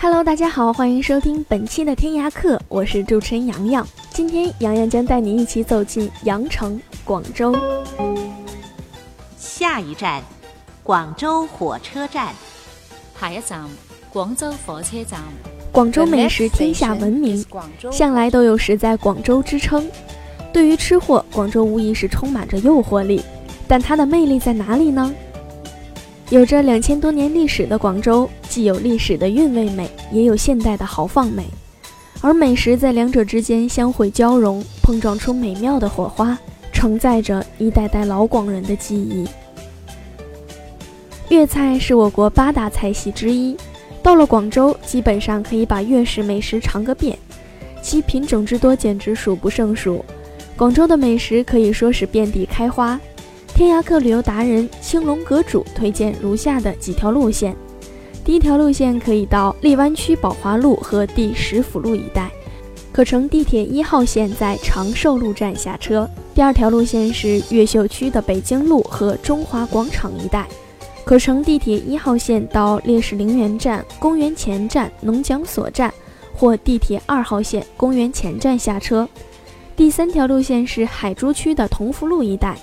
Hello，大家好，欢迎收听本期的天涯客，我是主持人洋洋。今天洋洋将带你一起走进羊城，广州。下一站，广州火车站。下一站，广州火车站。广州美食天下闻名，向来都有“食在广州”之称。对于吃货，广州无疑是充满着诱惑力。但它的魅力在哪里呢？有着两千多年历史的广州，既有历史的韵味美，也有现代的豪放美，而美食在两者之间相互交融，碰撞出美妙的火花，承载着一代代老广人的记忆。粤菜是我国八大菜系之一，到了广州，基本上可以把粤式美食尝个遍，其品种之多简直数不胜数。广州的美食可以说是遍地开花。天涯客旅游达人青龙阁主推荐如下的几条路线：第一条路线可以到荔湾区宝华路和第十福路一带，可乘地铁一号线在长寿路站下车；第二条路线是越秀区的北京路和中华广场一带，可乘地铁一号线到烈士陵园站、公园前站、农讲所站，或地铁二号线公园前站下车；第三条路线是海珠区的同福路一带。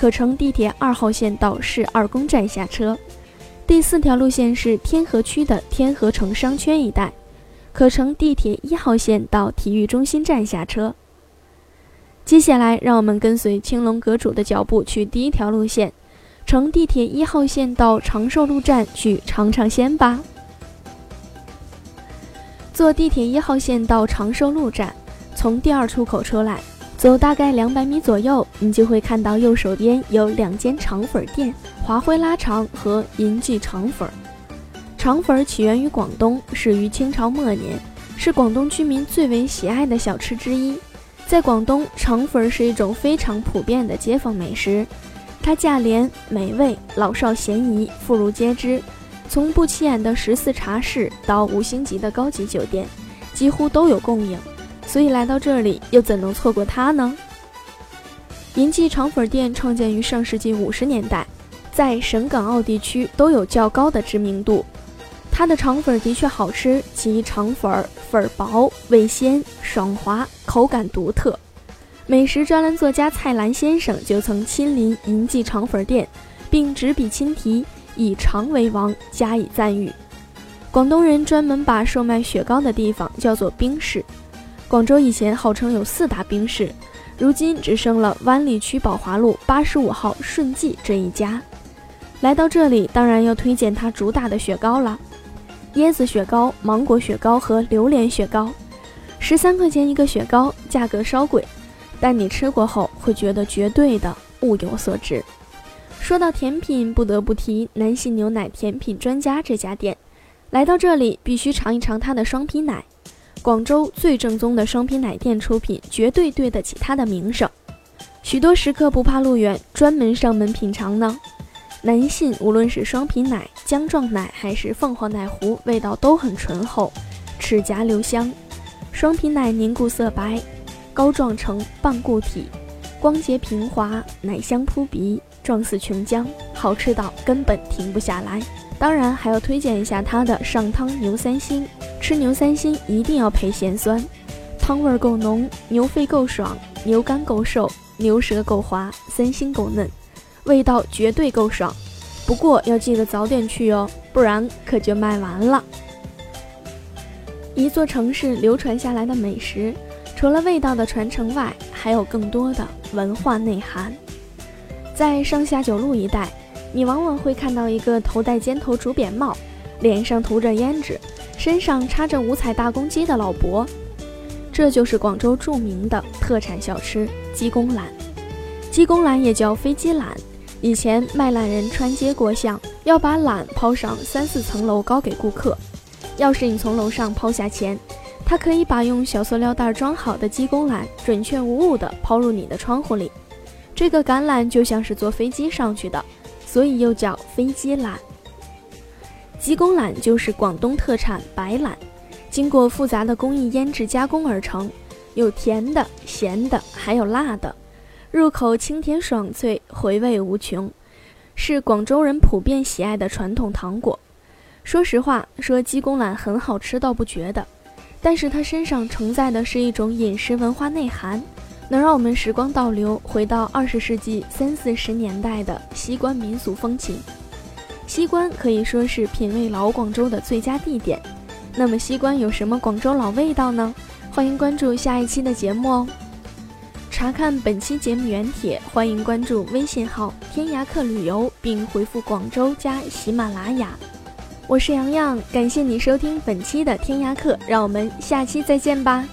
可乘地铁二号线到市二宫站下车。第四条路线是天河区的天河城商圈一带，可乘地铁一号线到体育中心站下车。接下来，让我们跟随青龙阁主的脚步去第一条路线，乘地铁一号线到长寿路站去尝尝鲜吧。坐地铁一号线到长寿路站，从第二出口出来。走大概两百米左右，你就会看到右手边有两间肠粉店：华辉拉肠和银记肠粉。肠粉起源于广东，始于清朝末年，是广东居民最为喜爱的小吃之一。在广东，肠粉是一种非常普遍的街坊美食，它价廉美味，老少咸宜，妇孺皆知。从不起眼的十四茶室到五星级的高级酒店，几乎都有供应。所以来到这里，又怎能错过它呢？银记肠粉店创建于上世纪五十年代，在省港澳地区都有较高的知名度。它的肠粉的确好吃，其肠粉粉薄、味鲜、爽滑，口感独特。美食专栏作家蔡澜先生就曾亲临银记肠粉店，并执笔亲题以“肠为王”加以赞誉。广东人专门把售卖雪糕的地方叫做冰室。广州以前号称有四大冰室，如今只剩了湾里区宝华路八十五号顺记这一家。来到这里，当然要推荐它主打的雪糕了：椰子雪糕、芒果雪糕和榴莲雪糕。十三块钱一个雪糕，价格稍贵，但你吃过后会觉得绝对的物有所值。说到甜品，不得不提南信牛奶甜品专家这家店。来到这里，必须尝一尝它的双皮奶。广州最正宗的双皮奶店出品，绝对对得起它的名声。许多食客不怕路远，专门上门品尝呢。南信无论是双皮奶、浆状奶还是凤凰奶糊，味道都很醇厚，齿颊留香。双皮奶凝固色白，膏状成半固体，光洁平滑，奶香扑鼻，状似琼浆，好吃到根本停不下来。当然还要推荐一下它的上汤牛三星。吃牛三星一定要配咸酸，汤味儿够浓，牛肺够爽，牛肝够瘦，牛舌够滑，三星够嫩，味道绝对够爽。不过要记得早点去哦，不然可就卖完了。一座城市流传下来的美食，除了味道的传承外，还有更多的文化内涵。在上下九路一带，你往往会看到一个头戴尖头竹扁帽，脸上涂着胭脂。身上插着五彩大公鸡的老伯，这就是广州著名的特产小吃鸡公榄。鸡公榄也叫飞机榄。以前卖榄人穿街过巷，要把榄抛上三四层楼高给顾客。要是你从楼上抛下钱，他可以把用小塑料袋装好的鸡公榄准确无误地抛入你的窗户里。这个橄榄就像是坐飞机上去的，所以又叫飞机榄。鸡公榄就是广东特产白榄，经过复杂的工艺腌制加工而成，有甜的、咸的，还有辣的。入口清甜爽脆，回味无穷，是广州人普遍喜爱的传统糖果。说实话，说鸡公榄很好吃倒不觉得，但是它身上承载的是一种饮食文化内涵，能让我们时光倒流，回到二十世纪三四十年代的西关民俗风情。西关可以说是品味老广州的最佳地点。那么西关有什么广州老味道呢？欢迎关注下一期的节目哦。查看本期节目原帖，欢迎关注微信号“天涯客旅游”，并回复“广州”加喜马拉雅。我是洋洋，感谢你收听本期的天涯客，让我们下期再见吧。